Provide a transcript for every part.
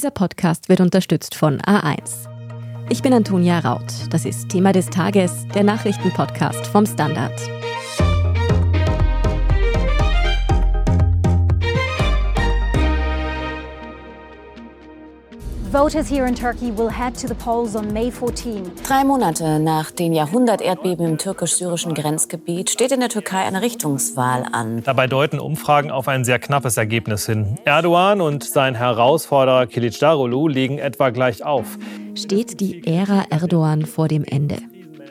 Dieser Podcast wird unterstützt von A1. Ich bin Antonia Raut. Das ist Thema des Tages, der Nachrichtenpodcast vom Standard. Voters here in Turkey will head to the polls on May 14. Drei Monate nach den Jahrhunderterdbeben im türkisch-syrischen Grenzgebiet steht in der Türkei eine Richtungswahl an. Dabei deuten Umfragen auf ein sehr knappes Ergebnis hin. Erdogan und sein Herausforderer Kilicdaroglu liegen etwa gleich auf. Steht die Ära Erdogan vor dem Ende?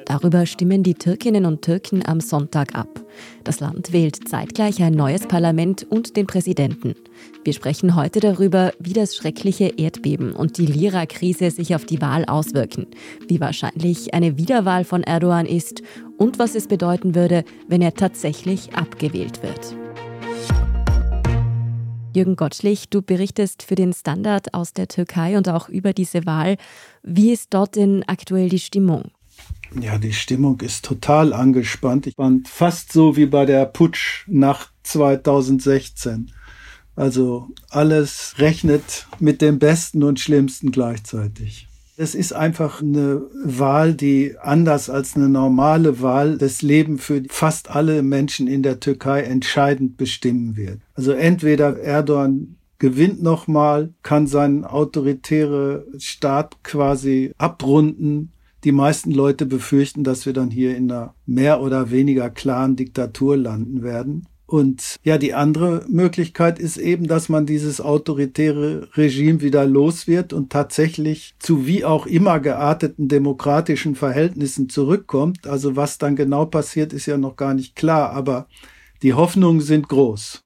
Darüber stimmen die Türkinnen und Türken am Sonntag ab. Das Land wählt zeitgleich ein neues Parlament und den Präsidenten. Wir sprechen heute darüber, wie das schreckliche Erdbeben und die Lira-Krise sich auf die Wahl auswirken, wie wahrscheinlich eine Wiederwahl von Erdogan ist und was es bedeuten würde, wenn er tatsächlich abgewählt wird. Jürgen Gottschlich, du berichtest für den Standard aus der Türkei und auch über diese Wahl. Wie ist dort denn aktuell die Stimmung? Ja, die Stimmung ist total angespannt. Ich fand fast so wie bei der Putsch nach 2016. Also alles rechnet mit dem Besten und Schlimmsten gleichzeitig. Es ist einfach eine Wahl, die anders als eine normale Wahl das Leben für fast alle Menschen in der Türkei entscheidend bestimmen wird. Also entweder Erdogan gewinnt nochmal, kann seinen autoritäre Staat quasi abrunden die meisten Leute befürchten, dass wir dann hier in einer mehr oder weniger klaren Diktatur landen werden. Und ja, die andere Möglichkeit ist eben, dass man dieses autoritäre Regime wieder los wird und tatsächlich zu wie auch immer gearteten demokratischen Verhältnissen zurückkommt. Also was dann genau passiert, ist ja noch gar nicht klar, aber die Hoffnungen sind groß.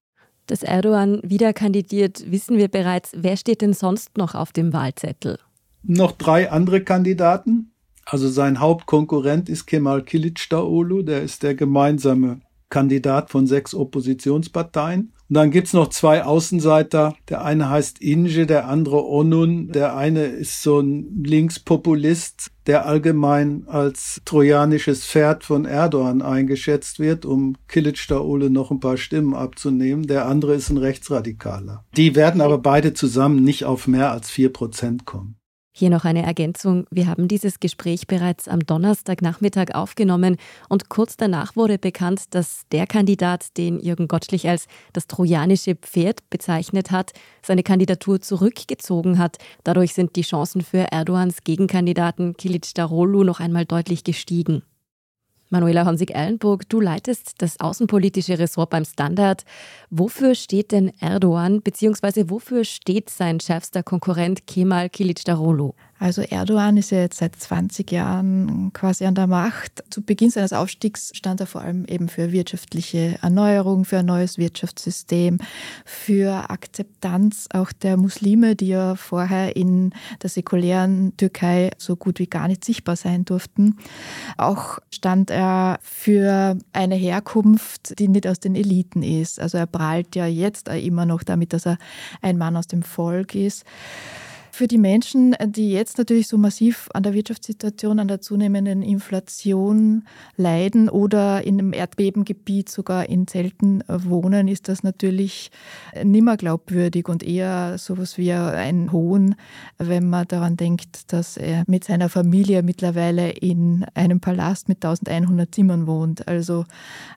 Dass Erdogan wieder kandidiert, wissen wir bereits. Wer steht denn sonst noch auf dem Wahlzettel? Noch drei andere Kandidaten. Also sein Hauptkonkurrent ist Kemal Kilicdaroglu, der ist der gemeinsame Kandidat von sechs Oppositionsparteien. Und dann gibt's noch zwei Außenseiter. Der eine heißt Inge, der andere Onun. Der eine ist so ein Linkspopulist, der allgemein als trojanisches Pferd von Erdogan eingeschätzt wird, um Kilicdaroglu noch ein paar Stimmen abzunehmen. Der andere ist ein Rechtsradikaler. Die werden aber beide zusammen nicht auf mehr als vier Prozent kommen. Hier noch eine Ergänzung. Wir haben dieses Gespräch bereits am Donnerstagnachmittag aufgenommen und kurz danach wurde bekannt, dass der Kandidat, den Jürgen Gottschlich als das trojanische Pferd bezeichnet hat, seine Kandidatur zurückgezogen hat. Dadurch sind die Chancen für Erdogans Gegenkandidaten Kilic Darolu noch einmal deutlich gestiegen. Manuela Honsig-Ellenburg, du leitest das außenpolitische Ressort beim Standard. Wofür steht denn Erdogan, beziehungsweise wofür steht sein schärfster Konkurrent Kemal Kilicdaroglu? Also Erdogan ist ja jetzt seit 20 Jahren quasi an der Macht. Zu Beginn seines Aufstiegs stand er vor allem eben für wirtschaftliche Erneuerung, für ein neues Wirtschaftssystem, für Akzeptanz auch der Muslime, die ja vorher in der säkulären Türkei so gut wie gar nicht sichtbar sein durften. Auch stand er für eine Herkunft, die nicht aus den Eliten ist. Also er prahlt ja jetzt immer noch damit, dass er ein Mann aus dem Volk ist. Für die Menschen, die jetzt natürlich so massiv an der Wirtschaftssituation, an der zunehmenden Inflation leiden oder in einem Erdbebengebiet sogar in Zelten wohnen, ist das natürlich nimmer glaubwürdig und eher sowas wie ein Hohn, wenn man daran denkt, dass er mit seiner Familie mittlerweile in einem Palast mit 1100 Zimmern wohnt. Also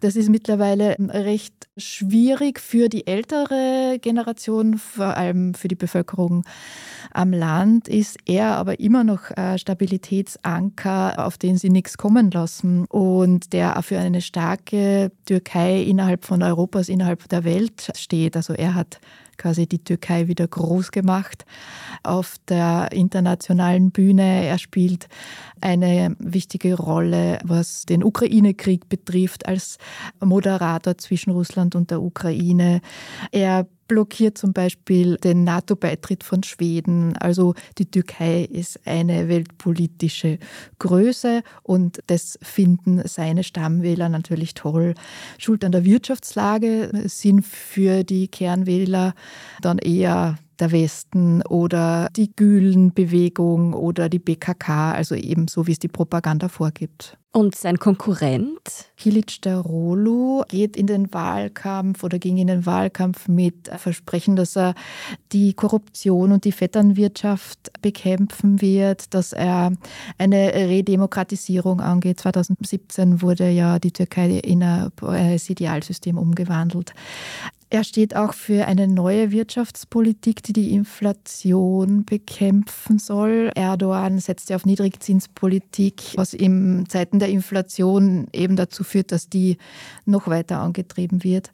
das ist mittlerweile recht schwierig für die ältere Generation, vor allem für die Bevölkerung Land ist er aber immer noch ein Stabilitätsanker, auf den sie nichts kommen lassen und der auch für eine starke Türkei innerhalb von Europas, innerhalb der Welt steht. Also er hat quasi die Türkei wieder groß gemacht auf der internationalen Bühne. Er spielt eine wichtige Rolle, was den Ukraine-Krieg betrifft, als Moderator zwischen Russland und der Ukraine. Er blockiert zum Beispiel den NATO-Beitritt von Schweden. Also die Türkei ist eine weltpolitische Größe und das finden seine Stammwähler natürlich toll. Schuld an der Wirtschaftslage sind für die Kernwähler dann eher der Westen oder die Gülen-Bewegung oder die BKK, also eben so, wie es die Propaganda vorgibt. Und sein Konkurrent? Kilic Darolu geht in den Wahlkampf oder ging in den Wahlkampf mit Versprechen, dass er die Korruption und die Vetternwirtschaft bekämpfen wird, dass er eine Redemokratisierung angeht. 2017 wurde ja die Türkei in ein Präsidialsystem umgewandelt. Er steht auch für eine neue Wirtschaftspolitik, die die Inflation bekämpfen soll. Erdogan setzt ja auf Niedrigzinspolitik, was in Zeiten der Inflation eben dazu führt, dass die noch weiter angetrieben wird.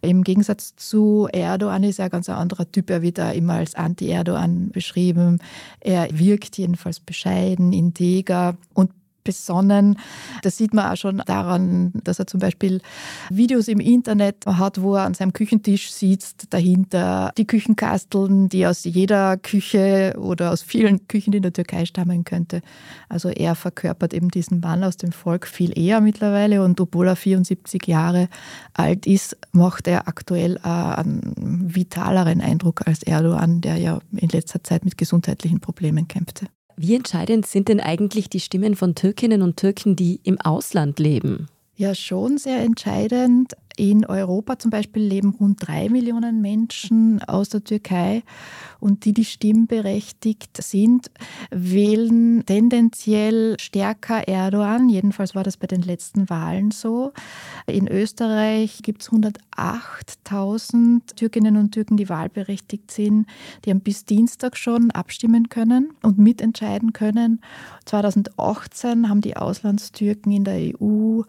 Im Gegensatz zu Erdogan ist er ein ganz anderer Typ. Er wird da immer als Anti-Erdogan beschrieben. Er wirkt jedenfalls bescheiden, integer und besonnen. Das sieht man auch schon daran, dass er zum Beispiel Videos im Internet hat, wo er an seinem Küchentisch sitzt, dahinter die Küchenkasteln, die aus jeder Küche oder aus vielen Küchen in der Türkei stammen könnte. Also er verkörpert eben diesen Mann aus dem Volk viel eher mittlerweile und obwohl er 74 Jahre alt ist, macht er aktuell einen vitaleren Eindruck als Erdogan, der ja in letzter Zeit mit gesundheitlichen Problemen kämpfte. Wie entscheidend sind denn eigentlich die Stimmen von Türkinnen und Türken, die im Ausland leben? Ja, schon sehr entscheidend. In Europa zum Beispiel leben rund drei Millionen Menschen aus der Türkei und die, die stimmberechtigt sind, wählen tendenziell stärker Erdogan. Jedenfalls war das bei den letzten Wahlen so. In Österreich gibt es 108.000 Türkinnen und Türken, die wahlberechtigt sind. Die haben bis Dienstag schon abstimmen können und mitentscheiden können. 2018 haben die Auslandstürken in der EU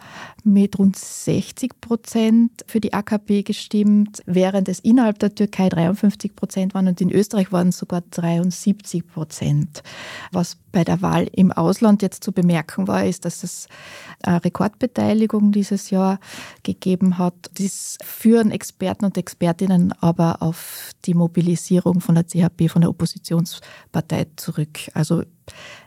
mit rund 60 Prozent Prozent für die AKP gestimmt, während es innerhalb der Türkei 53 Prozent waren und in Österreich waren es sogar 73 Prozent. Was bei der Wahl im Ausland jetzt zu bemerken war, ist, dass es eine Rekordbeteiligung dieses Jahr gegeben hat. Das führen Experten und Expertinnen aber auf die Mobilisierung von der CHP, von der Oppositionspartei zurück. Also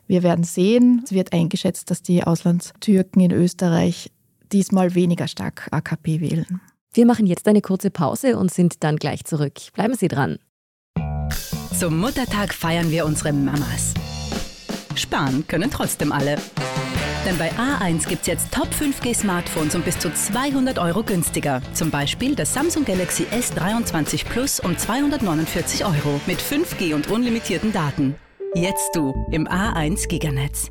wir werden sehen, es wird eingeschätzt, dass die Auslandstürken in Österreich diesmal weniger stark AKP wählen. Wir machen jetzt eine kurze Pause und sind dann gleich zurück. Bleiben Sie dran. Zum Muttertag feiern wir unsere Mamas. Sparen können trotzdem alle. Denn bei A1 gibt es jetzt Top 5G Smartphones um bis zu 200 Euro günstiger. Zum Beispiel das Samsung Galaxy S23 Plus um 249 Euro mit 5G und unlimitierten Daten. Jetzt du im A1 Giganetz.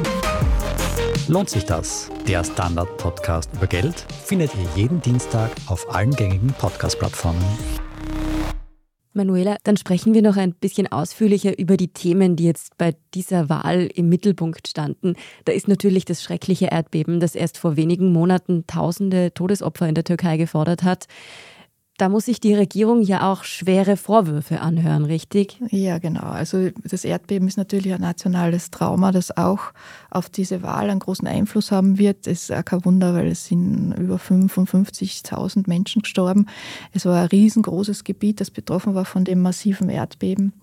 Lohnt sich das? Der Standard-Podcast über Geld findet ihr jeden Dienstag auf allen gängigen Podcast-Plattformen. Manuela, dann sprechen wir noch ein bisschen ausführlicher über die Themen, die jetzt bei dieser Wahl im Mittelpunkt standen. Da ist natürlich das schreckliche Erdbeben, das erst vor wenigen Monaten tausende Todesopfer in der Türkei gefordert hat. Da muss sich die Regierung ja auch schwere Vorwürfe anhören, richtig? Ja, genau. Also das Erdbeben ist natürlich ein nationales Trauma, das auch auf diese Wahl einen großen Einfluss haben wird. Es ist auch kein Wunder, weil es sind über 55.000 Menschen gestorben. Es war ein riesengroßes Gebiet, das betroffen war von dem massiven Erdbeben.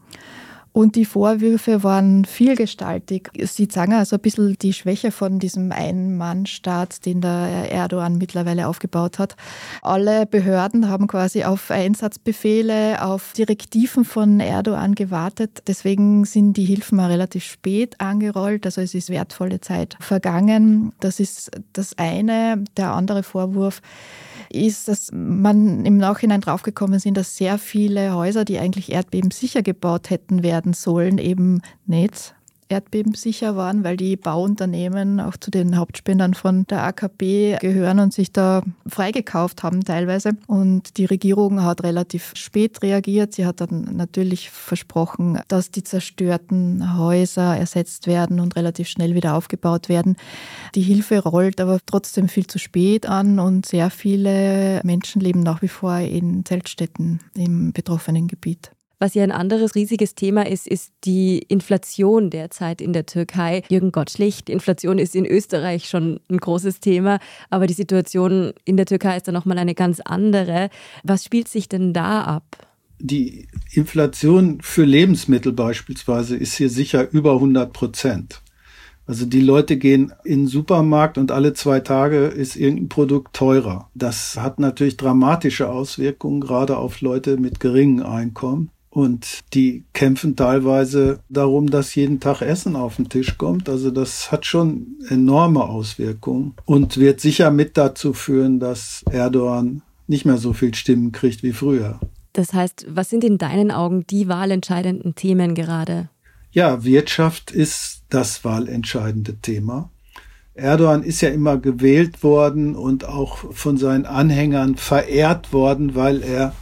Und die Vorwürfe waren vielgestaltig. Sie zeigen also ein bisschen die Schwäche von diesem Ein-Mann-Staat, den der Erdogan mittlerweile aufgebaut hat. Alle Behörden haben quasi auf Einsatzbefehle, auf Direktiven von Erdogan gewartet. Deswegen sind die Hilfen auch relativ spät angerollt. Also es ist wertvolle Zeit vergangen. Das ist das eine. Der andere Vorwurf ist, dass man im Nachhinein draufgekommen sind, dass sehr viele Häuser, die eigentlich erdbebensicher gebaut hätten werden sollen, eben nicht erdbebensicher waren, weil die Bauunternehmen auch zu den Hauptspendern von der AKP gehören und sich da freigekauft haben teilweise. Und die Regierung hat relativ spät reagiert. Sie hat dann natürlich versprochen, dass die zerstörten Häuser ersetzt werden und relativ schnell wieder aufgebaut werden. Die Hilfe rollt aber trotzdem viel zu spät an und sehr viele Menschen leben nach wie vor in Zeltstätten im betroffenen Gebiet. Was ja ein anderes riesiges Thema ist, ist die Inflation derzeit in der Türkei. Jürgen Gottschlich, die Inflation ist in Österreich schon ein großes Thema, aber die Situation in der Türkei ist dann nochmal eine ganz andere. Was spielt sich denn da ab? Die Inflation für Lebensmittel beispielsweise ist hier sicher über 100 Prozent. Also die Leute gehen in den Supermarkt und alle zwei Tage ist irgendein Produkt teurer. Das hat natürlich dramatische Auswirkungen, gerade auf Leute mit geringen Einkommen. Und die kämpfen teilweise darum, dass jeden Tag Essen auf den Tisch kommt. Also das hat schon enorme Auswirkungen und wird sicher mit dazu führen, dass Erdogan nicht mehr so viel Stimmen kriegt wie früher. Das heißt, was sind in deinen Augen die wahlentscheidenden Themen gerade? Ja, Wirtschaft ist das wahlentscheidende Thema. Erdogan ist ja immer gewählt worden und auch von seinen Anhängern verehrt worden, weil er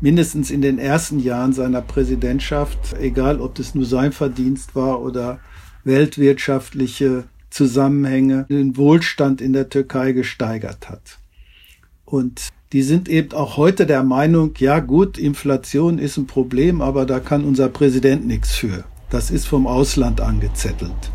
mindestens in den ersten Jahren seiner Präsidentschaft, egal ob das nur sein Verdienst war oder weltwirtschaftliche Zusammenhänge, den Wohlstand in der Türkei gesteigert hat. Und die sind eben auch heute der Meinung, ja gut, Inflation ist ein Problem, aber da kann unser Präsident nichts für. Das ist vom Ausland angezettelt.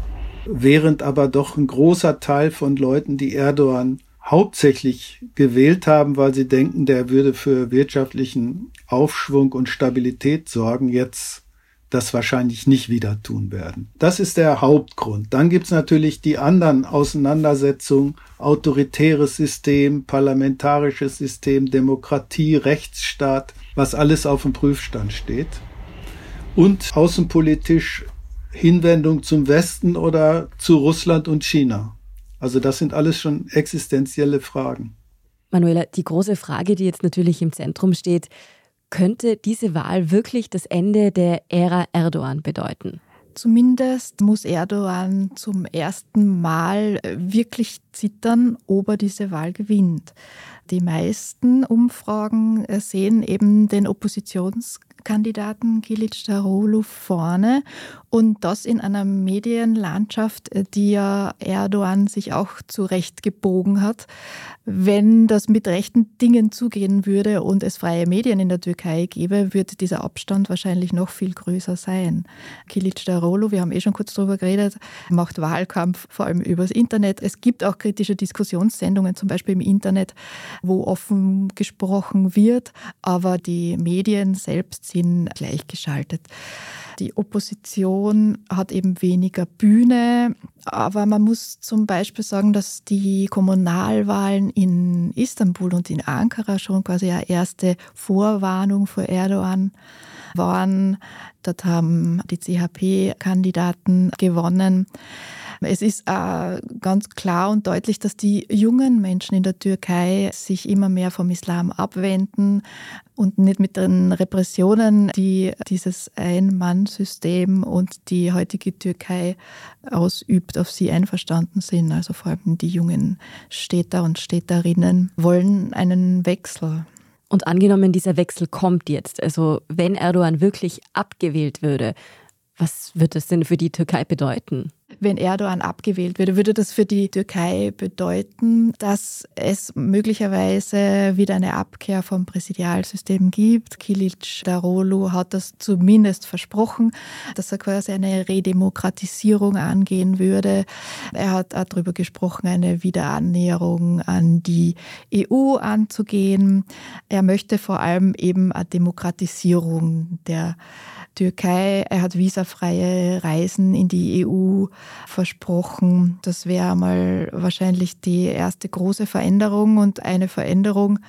Während aber doch ein großer Teil von Leuten, die Erdogan hauptsächlich gewählt haben, weil sie denken, der würde für wirtschaftlichen Aufschwung und Stabilität sorgen, jetzt das wahrscheinlich nicht wieder tun werden. Das ist der Hauptgrund. Dann gibt's natürlich die anderen Auseinandersetzungen, autoritäres System, parlamentarisches System, Demokratie, Rechtsstaat, was alles auf dem Prüfstand steht und außenpolitisch Hinwendung zum Westen oder zu Russland und China. Also das sind alles schon existenzielle Fragen. Manuela, die große Frage, die jetzt natürlich im Zentrum steht, könnte diese Wahl wirklich das Ende der Ära Erdogan bedeuten? Zumindest muss Erdogan zum ersten Mal wirklich zittern, ob er diese Wahl gewinnt. Die meisten Umfragen sehen eben den Oppositions Kandidaten Kilic Darolu vorne und das in einer Medienlandschaft, die ja Erdogan sich auch zurecht gebogen hat. Wenn das mit rechten Dingen zugehen würde und es freie Medien in der Türkei gäbe, würde dieser Abstand wahrscheinlich noch viel größer sein. Kilic Darolu, wir haben eh schon kurz darüber geredet, macht Wahlkampf vor allem übers Internet. Es gibt auch kritische Diskussionssendungen, zum Beispiel im Internet, wo offen gesprochen wird, aber die Medien selbst sind gleichgeschaltet. Die Opposition hat eben weniger Bühne, aber man muss zum Beispiel sagen, dass die Kommunalwahlen in Istanbul und in Ankara schon quasi eine erste Vorwarnung für Erdogan waren. Dort haben die CHP-Kandidaten gewonnen. Es ist äh, ganz klar und deutlich, dass die jungen Menschen in der Türkei sich immer mehr vom Islam abwenden und nicht mit den Repressionen, die dieses Ein-Mann-System und die heutige Türkei ausübt, auf sie einverstanden sind. Also vor allem die jungen Städter und Städterinnen wollen einen Wechsel. Und angenommen, dieser Wechsel kommt jetzt, also wenn Erdogan wirklich abgewählt würde, was wird das denn für die Türkei bedeuten? Wenn Erdogan abgewählt würde, würde das für die Türkei bedeuten, dass es möglicherweise wieder eine Abkehr vom Präsidialsystem gibt. Kilic Darolu hat das zumindest versprochen, dass er quasi eine Redemokratisierung angehen würde. Er hat auch darüber gesprochen, eine Wiederannäherung an die EU anzugehen. Er möchte vor allem eben eine Demokratisierung der Türkei. Er hat visafreie Reisen in die EU versprochen. Das wäre mal wahrscheinlich die erste große Veränderung und eine Veränderung,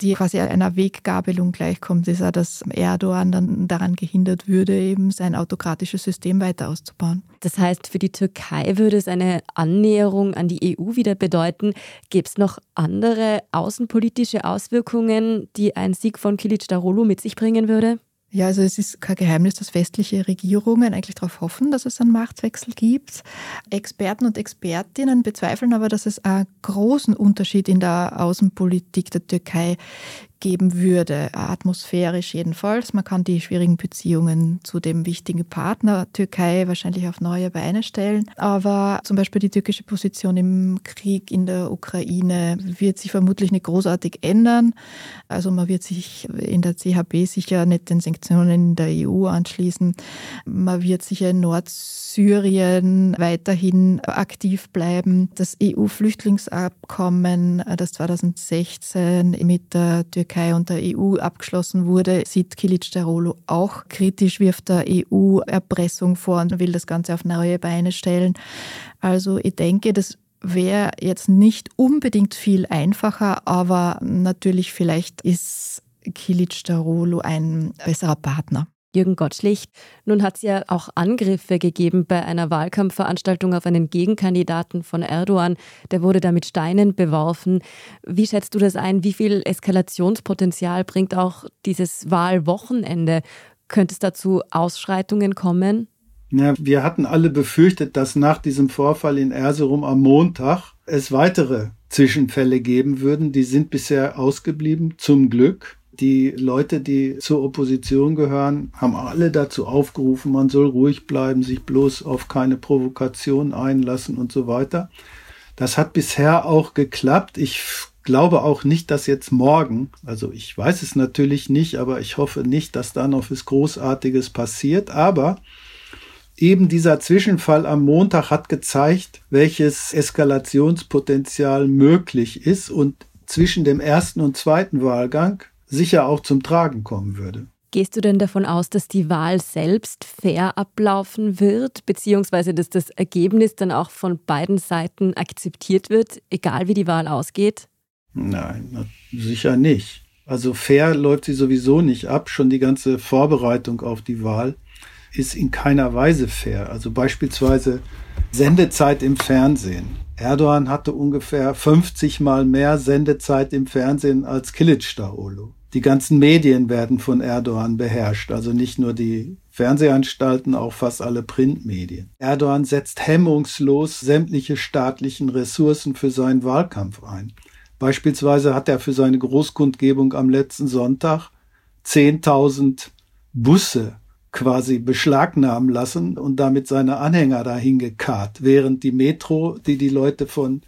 die quasi einer Weggabelung gleichkommt, ist auch, dass Erdogan dann daran gehindert würde, eben sein autokratisches System weiter auszubauen. Das heißt, für die Türkei würde es eine Annäherung an die EU wieder bedeuten. Gäbe es noch andere außenpolitische Auswirkungen, die ein Sieg von Kilic Darulu mit sich bringen würde? Ja, also es ist kein Geheimnis, dass westliche Regierungen eigentlich darauf hoffen, dass es einen Machtwechsel gibt. Experten und Expertinnen bezweifeln aber, dass es einen großen Unterschied in der Außenpolitik der Türkei geben würde, atmosphärisch jedenfalls. Man kann die schwierigen Beziehungen zu dem wichtigen Partner Türkei wahrscheinlich auf neue Beine stellen. Aber zum Beispiel die türkische Position im Krieg in der Ukraine wird sich vermutlich nicht großartig ändern. Also man wird sich in der CHB sicher nicht den Sanktionen in der EU anschließen. Man wird sicher in Nordsyrien weiterhin aktiv bleiben. Das EU-Flüchtlingsabkommen, das 2016 mit der Türkei Türkei und der EU abgeschlossen wurde, sieht Kilic Darolo auch kritisch, wirft der EU Erpressung vor und will das Ganze auf neue Beine stellen. Also ich denke, das wäre jetzt nicht unbedingt viel einfacher, aber natürlich vielleicht ist Kilic Darolo ein besserer Partner. Jürgen Gottschlicht. Nun hat es ja auch Angriffe gegeben bei einer Wahlkampfveranstaltung auf einen Gegenkandidaten von Erdogan. Der wurde da mit Steinen beworfen. Wie schätzt du das ein? Wie viel Eskalationspotenzial bringt auch dieses Wahlwochenende? Könnte es dazu Ausschreitungen kommen? Ja, wir hatten alle befürchtet, dass nach diesem Vorfall in Erzurum am Montag es weitere Zwischenfälle geben würden. Die sind bisher ausgeblieben, zum Glück. Die Leute, die zur Opposition gehören, haben alle dazu aufgerufen, man soll ruhig bleiben, sich bloß auf keine Provokation einlassen und so weiter. Das hat bisher auch geklappt. Ich glaube auch nicht, dass jetzt morgen, also ich weiß es natürlich nicht, aber ich hoffe nicht, dass da noch was Großartiges passiert. Aber eben dieser Zwischenfall am Montag hat gezeigt, welches Eskalationspotenzial möglich ist und zwischen dem ersten und zweiten Wahlgang sicher auch zum Tragen kommen würde. Gehst du denn davon aus, dass die Wahl selbst fair ablaufen wird, beziehungsweise dass das Ergebnis dann auch von beiden Seiten akzeptiert wird, egal wie die Wahl ausgeht? Nein, sicher nicht. Also fair läuft sie sowieso nicht ab. Schon die ganze Vorbereitung auf die Wahl ist in keiner Weise fair. Also beispielsweise Sendezeit im Fernsehen. Erdogan hatte ungefähr 50 mal mehr Sendezeit im Fernsehen als Kilic Daolo die ganzen Medien werden von Erdogan beherrscht, also nicht nur die Fernsehanstalten, auch fast alle Printmedien. Erdogan setzt hemmungslos sämtliche staatlichen Ressourcen für seinen Wahlkampf ein. Beispielsweise hat er für seine Großkundgebung am letzten Sonntag 10.000 Busse quasi beschlagnahmen lassen und damit seine Anhänger dahin gekarrt, während die Metro, die die Leute von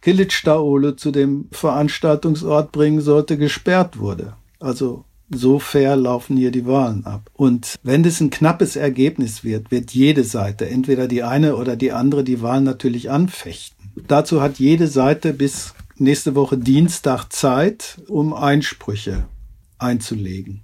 Kilitschdaole zu dem Veranstaltungsort bringen sollte, gesperrt wurde. Also so fair laufen hier die Wahlen ab. Und wenn es ein knappes Ergebnis wird, wird jede Seite, entweder die eine oder die andere, die Wahlen natürlich anfechten. Dazu hat jede Seite bis nächste Woche Dienstag Zeit, um Einsprüche einzulegen.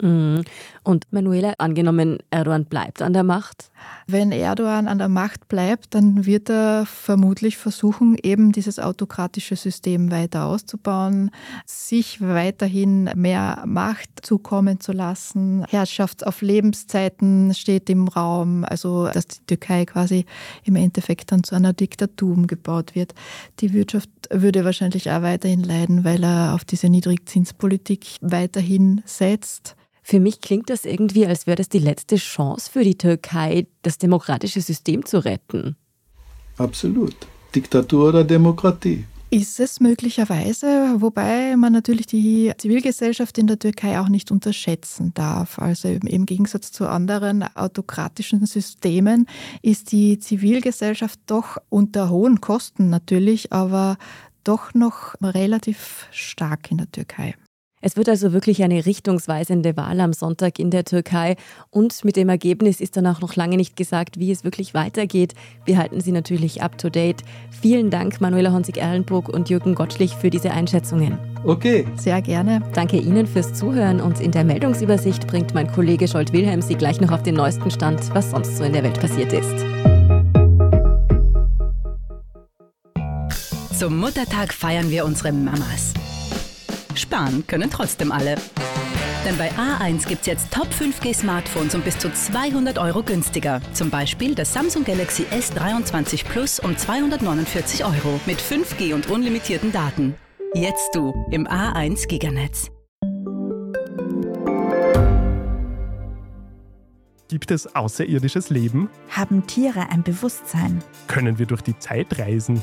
Mhm. Und Manuela, angenommen, Erdogan bleibt an der Macht? Wenn Erdogan an der Macht bleibt, dann wird er vermutlich versuchen, eben dieses autokratische System weiter auszubauen, sich weiterhin mehr Macht zukommen zu lassen. Herrschaft auf Lebenszeiten steht im Raum, also dass die Türkei quasi im Endeffekt dann zu einer Diktatur umgebaut wird. Die Wirtschaft würde wahrscheinlich auch weiterhin leiden, weil er auf diese Niedrigzinspolitik weiterhin setzt. Für mich klingt das irgendwie, als wäre das die letzte Chance für die Türkei, das demokratische System zu retten. Absolut. Diktatur oder Demokratie. Ist es möglicherweise, wobei man natürlich die Zivilgesellschaft in der Türkei auch nicht unterschätzen darf. Also im Gegensatz zu anderen autokratischen Systemen ist die Zivilgesellschaft doch unter hohen Kosten natürlich, aber doch noch relativ stark in der Türkei. Es wird also wirklich eine richtungsweisende Wahl am Sonntag in der Türkei und mit dem Ergebnis ist dann auch noch lange nicht gesagt, wie es wirklich weitergeht. Wir halten Sie natürlich up to date. Vielen Dank, Manuela Honsig-Erlenburg und Jürgen Gottschlich, für diese Einschätzungen. Okay. Sehr gerne. Danke Ihnen fürs Zuhören und in der Meldungsübersicht bringt mein Kollege Scholt Wilhelm Sie gleich noch auf den neuesten Stand, was sonst so in der Welt passiert ist. Zum Muttertag feiern wir unsere Mamas. Sparen können trotzdem alle. Denn bei A1 gibt es jetzt Top 5G Smartphones um bis zu 200 Euro günstiger. Zum Beispiel das Samsung Galaxy S23 Plus um 249 Euro mit 5G und unlimitierten Daten. Jetzt du im A1 Giganetz. Gibt es außerirdisches Leben? Haben Tiere ein Bewusstsein? Können wir durch die Zeit reisen?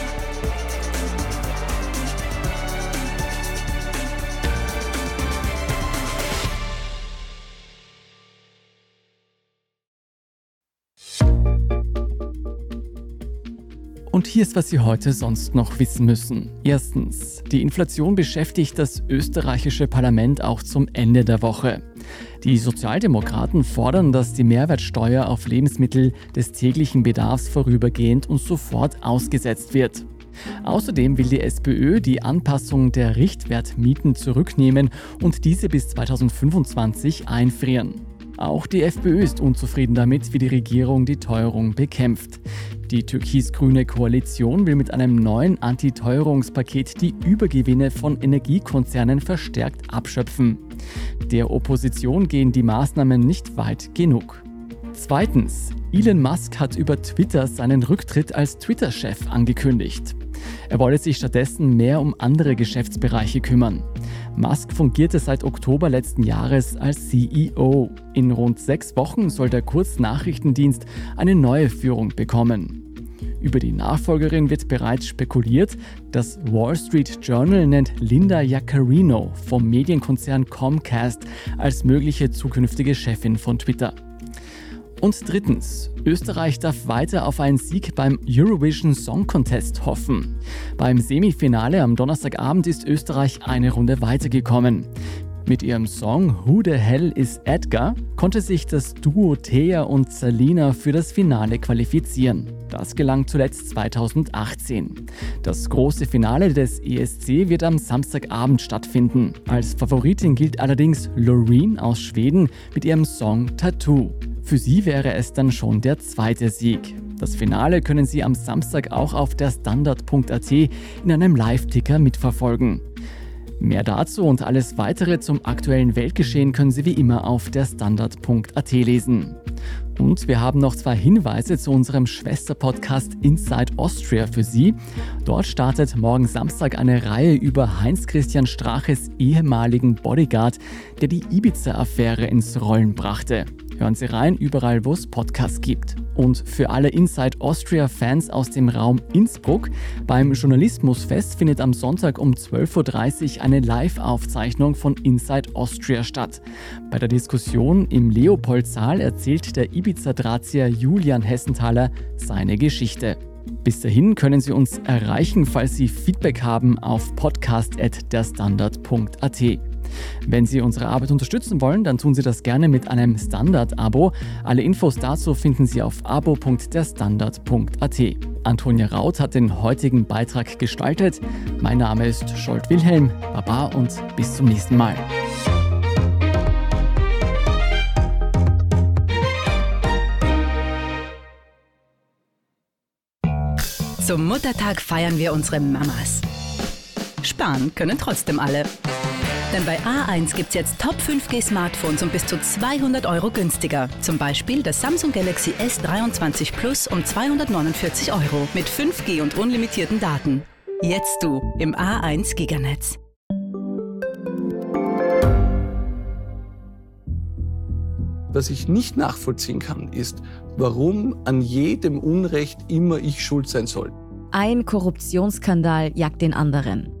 Und hier ist, was Sie heute sonst noch wissen müssen. Erstens, die Inflation beschäftigt das österreichische Parlament auch zum Ende der Woche. Die Sozialdemokraten fordern, dass die Mehrwertsteuer auf Lebensmittel des täglichen Bedarfs vorübergehend und sofort ausgesetzt wird. Außerdem will die SPÖ die Anpassung der Richtwertmieten zurücknehmen und diese bis 2025 einfrieren. Auch die FPÖ ist unzufrieden damit, wie die Regierung die Teuerung bekämpft. Die türkis-grüne Koalition will mit einem neuen Antiteuerungspaket die Übergewinne von Energiekonzernen verstärkt abschöpfen. Der Opposition gehen die Maßnahmen nicht weit genug. Zweitens, Elon Musk hat über Twitter seinen Rücktritt als Twitter-Chef angekündigt. Er wolle sich stattdessen mehr um andere Geschäftsbereiche kümmern. Musk fungierte seit Oktober letzten Jahres als CEO. In rund sechs Wochen soll der Kurznachrichtendienst eine neue Führung bekommen. Über die Nachfolgerin wird bereits spekuliert. Das Wall Street Journal nennt Linda Yaccarino vom Medienkonzern Comcast als mögliche zukünftige Chefin von Twitter. Und drittens, Österreich darf weiter auf einen Sieg beim Eurovision Song Contest hoffen. Beim Semifinale am Donnerstagabend ist Österreich eine Runde weitergekommen. Mit ihrem Song Who the Hell is Edgar konnte sich das Duo Thea und Salina für das Finale qualifizieren. Das gelang zuletzt 2018. Das große Finale des ESC wird am Samstagabend stattfinden. Als Favoritin gilt allerdings Loreen aus Schweden mit ihrem Song Tattoo. Für sie wäre es dann schon der zweite Sieg. Das Finale können Sie am Samstag auch auf der Standard.at in einem Live-Ticker mitverfolgen. Mehr dazu und alles weitere zum aktuellen Weltgeschehen können Sie wie immer auf der Standard.at lesen. Und wir haben noch zwei Hinweise zu unserem Schwesterpodcast Inside Austria für Sie. Dort startet morgen Samstag eine Reihe über Heinz-Christian Straches ehemaligen Bodyguard, der die Ibiza-Affäre ins Rollen brachte. Hören Sie rein, überall wo es Podcasts gibt. Und für alle Inside Austria-Fans aus dem Raum Innsbruck, beim Journalismusfest findet am Sonntag um 12.30 Uhr eine Live-Aufzeichnung von Inside Austria statt. Bei der Diskussion im Leopoldsaal erzählt der Ibiza-Drahtzieher Julian Hessenthaler seine Geschichte. Bis dahin können Sie uns erreichen, falls Sie Feedback haben auf podcast.derstandard.at. Wenn Sie unsere Arbeit unterstützen wollen, dann tun Sie das gerne mit einem Standard-Abo. Alle Infos dazu finden Sie auf abo.derstandard.at. Antonia Raut hat den heutigen Beitrag gestaltet. Mein Name ist Scholt Wilhelm. Baba und bis zum nächsten Mal. Zum Muttertag feiern wir unsere Mamas. Sparen können trotzdem alle. Denn bei A1 gibt es jetzt Top 5G Smartphones um bis zu 200 Euro günstiger. Zum Beispiel das Samsung Galaxy S23 Plus um 249 Euro mit 5G und unlimitierten Daten. Jetzt du im A1 Giganetz. Was ich nicht nachvollziehen kann, ist, warum an jedem Unrecht immer ich schuld sein soll. Ein Korruptionsskandal jagt den anderen.